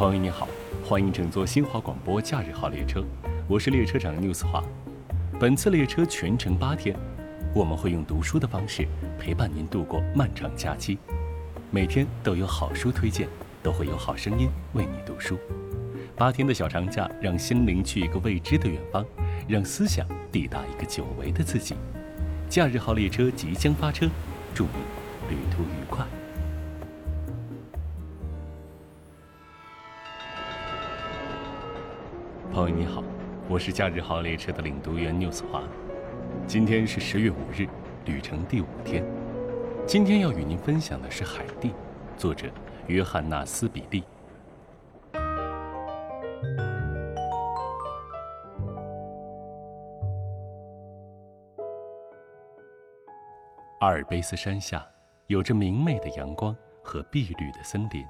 朋友你好，欢迎乘坐新华广播假日号列车，我是列车长 news 华。本次列车全程八天，我们会用读书的方式陪伴您度过漫长假期。每天都有好书推荐，都会有好声音为你读书。八天的小长假，让心灵去一个未知的远方，让思想抵达一个久违的自己。假日号列车即将发车，祝你旅途愉快。朋友你好，我是假日号列车的领读员缪斯华。今天是十月五日，旅程第五天。今天要与您分享的是《海蒂》，作者约翰纳斯比利。阿尔卑斯山下有着明媚的阳光和碧绿的森林，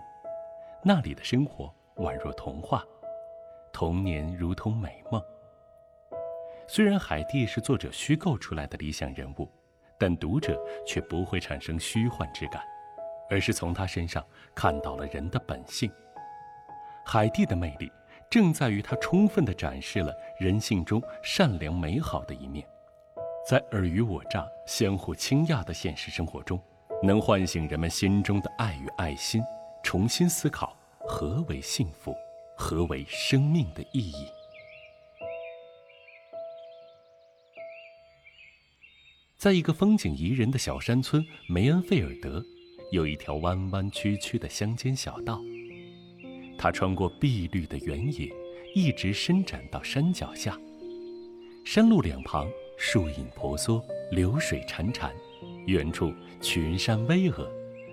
那里的生活宛若童话。童年如同美梦。虽然海蒂是作者虚构出来的理想人物，但读者却不会产生虚幻之感，而是从他身上看到了人的本性。海蒂的魅力正在于他充分地展示了人性中善良美好的一面，在尔虞我诈、相互倾轧的现实生活中，能唤醒人们心中的爱与爱心，重新思考何为幸福。何为生命的意义？在一个风景宜人的小山村梅恩费尔德，有一条弯弯曲曲的乡间小道。它穿过碧绿的原野，一直伸展到山脚下。山路两旁树影婆娑，流水潺潺，远处群山巍峨，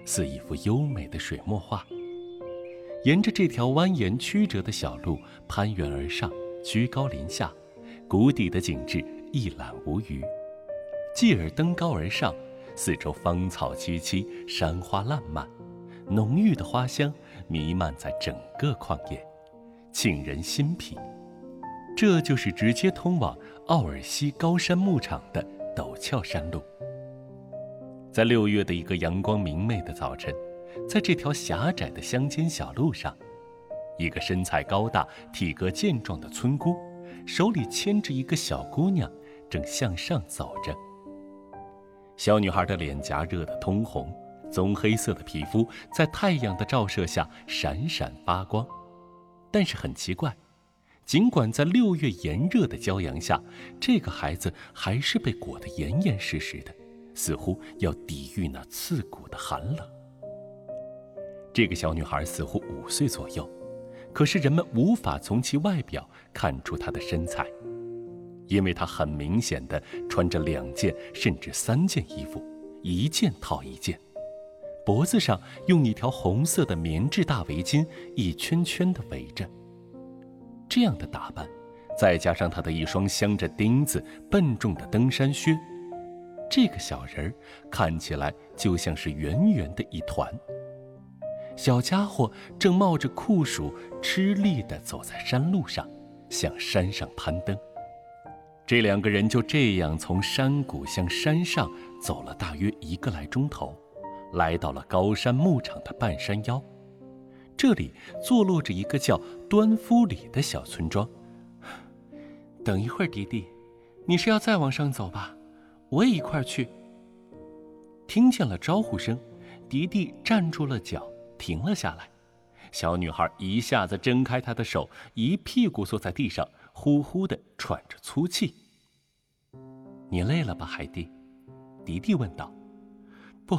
似一幅优美的水墨画。沿着这条蜿蜒曲折的小路攀援而上，居高临下，谷底的景致一览无余；继而登高而上，四周芳草萋萋，山花烂漫，浓郁的花香弥漫在整个旷野，沁人心脾。这就是直接通往奥尔西高山牧场的陡峭山路。在六月的一个阳光明媚的早晨。在这条狭窄的乡间小路上，一个身材高大、体格健壮的村姑，手里牵着一个小姑娘，正向上走着。小女孩的脸颊热得通红，棕黑色的皮肤在太阳的照射下闪闪发光。但是很奇怪，尽管在六月炎热的骄阳下，这个孩子还是被裹得严严实实的，似乎要抵御那刺骨的寒冷。这个小女孩似乎五岁左右，可是人们无法从其外表看出她的身材，因为她很明显的穿着两件甚至三件衣服，一件套一件，脖子上用一条红色的棉质大围巾一圈圈的围着。这样的打扮，再加上她的一双镶着钉子、笨重的登山靴，这个小人儿看起来就像是圆圆的一团。小家伙正冒着酷暑，吃力地走在山路上，向山上攀登。这两个人就这样从山谷向山上走了大约一个来钟头，来到了高山牧场的半山腰。这里坐落着一个叫端夫里的小村庄。等一会儿，迪迪，你是要再往上走吧？我也一块儿去。听见了招呼声，迪迪站住了脚。停了下来，小女孩一下子挣开他的手，一屁股坐在地上，呼呼的喘着粗气。你累了吧，海蒂？迪迪问道。不，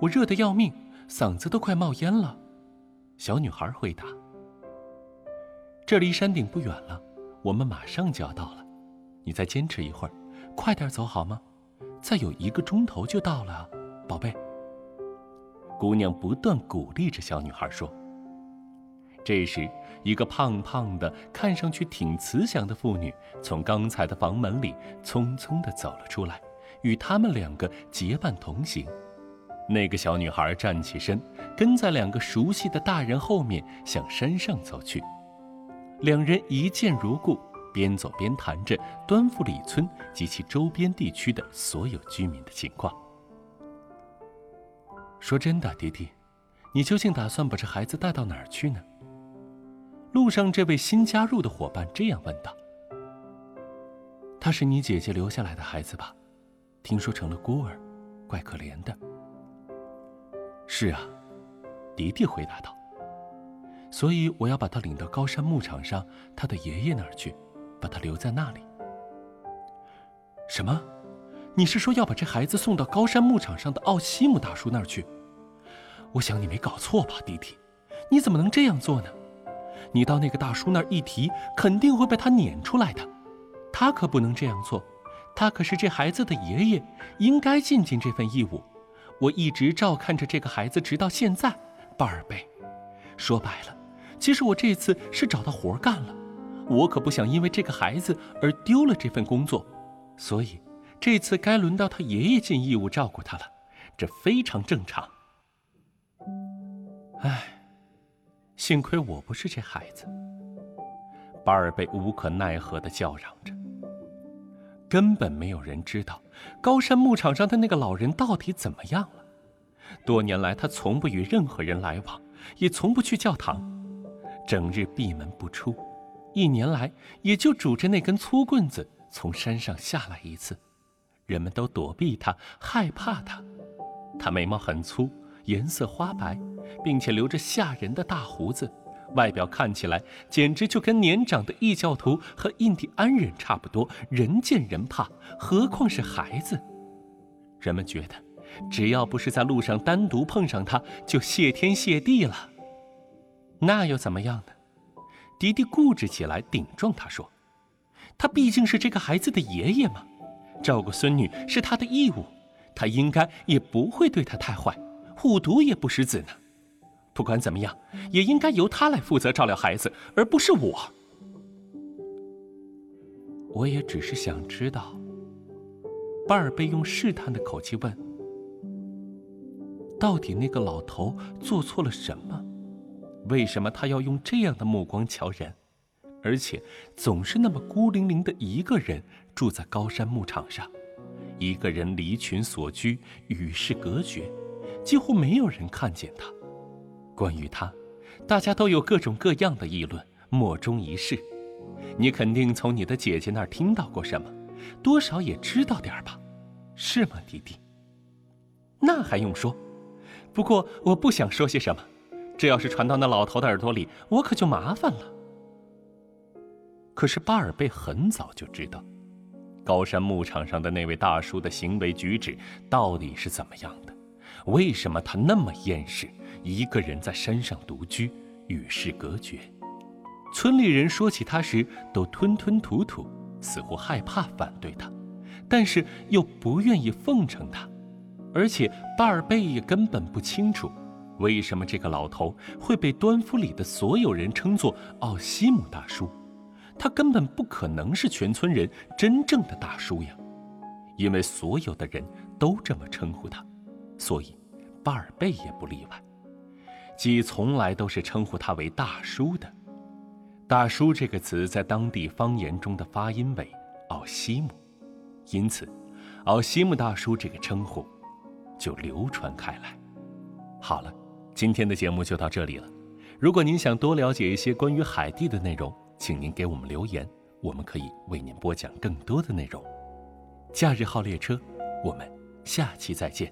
我热得要命，嗓子都快冒烟了。小女孩回答。这离山顶不远了，我们马上就要到了。你再坚持一会儿，快点走好吗？再有一个钟头就到了，宝贝。姑娘不断鼓励着小女孩说：“这时，一个胖胖的、看上去挺慈祥的妇女从刚才的房门里匆匆地走了出来，与他们两个结伴同行。那个小女孩站起身，跟在两个熟悉的大人后面向山上走去。两人一见如故，边走边谈着端富里村及其周边地区的所有居民的情况。”说真的，迪迪，你究竟打算把这孩子带到哪儿去呢？路上这位新加入的伙伴这样问道：“他是你姐姐留下来的孩子吧？听说成了孤儿，怪可怜的。”“是啊。”迪迪回答道。“所以我要把他领到高山牧场上他的爷爷那儿去，把他留在那里。”“什么？你是说要把这孩子送到高山牧场上的奥西姆大叔那儿去？我想你没搞错吧，迪迪？你怎么能这样做呢？”你到那个大叔那儿一提，肯定会被他撵出来的。他可不能这样做，他可是这孩子的爷爷，应该尽尽这份义务。我一直照看着这个孩子，直到现在。巴尔贝，说白了，其实我这次是找到活干了。我可不想因为这个孩子而丢了这份工作，所以这次该轮到他爷爷尽义务照顾他了，这非常正常。唉。幸亏我不是这孩子，巴尔贝无可奈何的叫嚷着。根本没有人知道高山牧场上的那个老人到底怎么样了。多年来，他从不与任何人来往，也从不去教堂，整日闭门不出。一年来，也就拄着那根粗棍子从山上下来一次。人们都躲避他，害怕他。他眉毛很粗，颜色花白。并且留着吓人的大胡子，外表看起来简直就跟年长的异教徒和印第安人差不多，人见人怕，何况是孩子。人们觉得，只要不是在路上单独碰上他，就谢天谢地了。那又怎么样呢？迪迪固执起来，顶撞他说：“他毕竟是这个孩子的爷爷嘛，照顾孙女是他的义务，他应该也不会对他太坏，护犊也不食子呢。”不管怎么样，也应该由他来负责照料孩子，而不是我。我也只是想知道。巴尔贝用试探的口气问：“到底那个老头做错了什么？为什么他要用这样的目光瞧人，而且总是那么孤零零的一个人住在高山牧场上，一个人离群所居，与世隔绝，几乎没有人看见他。”关于他，大家都有各种各样的议论，莫衷一是。你肯定从你的姐姐那儿听到过什么，多少也知道点儿吧？是吗，弟弟？那还用说？不过我不想说些什么，这要是传到那老头的耳朵里，我可就麻烦了。可是巴尔贝很早就知道，高山牧场上的那位大叔的行为举止到底是怎么样的，为什么他那么厌世？一个人在山上独居，与世隔绝。村里人说起他时，都吞吞吐吐，似乎害怕反对他，但是又不愿意奉承他。而且巴尔贝也根本不清楚，为什么这个老头会被端夫里的所有人称作奥西姆大叔。他根本不可能是全村人真正的大叔呀，因为所有的人都这么称呼他，所以巴尔贝也不例外。鸡从来都是称呼他为大叔的，“大叔”这个词在当地方言中的发音为“奥西姆”，因此，“奥西姆大叔”这个称呼就流传开来。好了，今天的节目就到这里了。如果您想多了解一些关于海地的内容，请您给我们留言，我们可以为您播讲更多的内容。假日号列车，我们下期再见。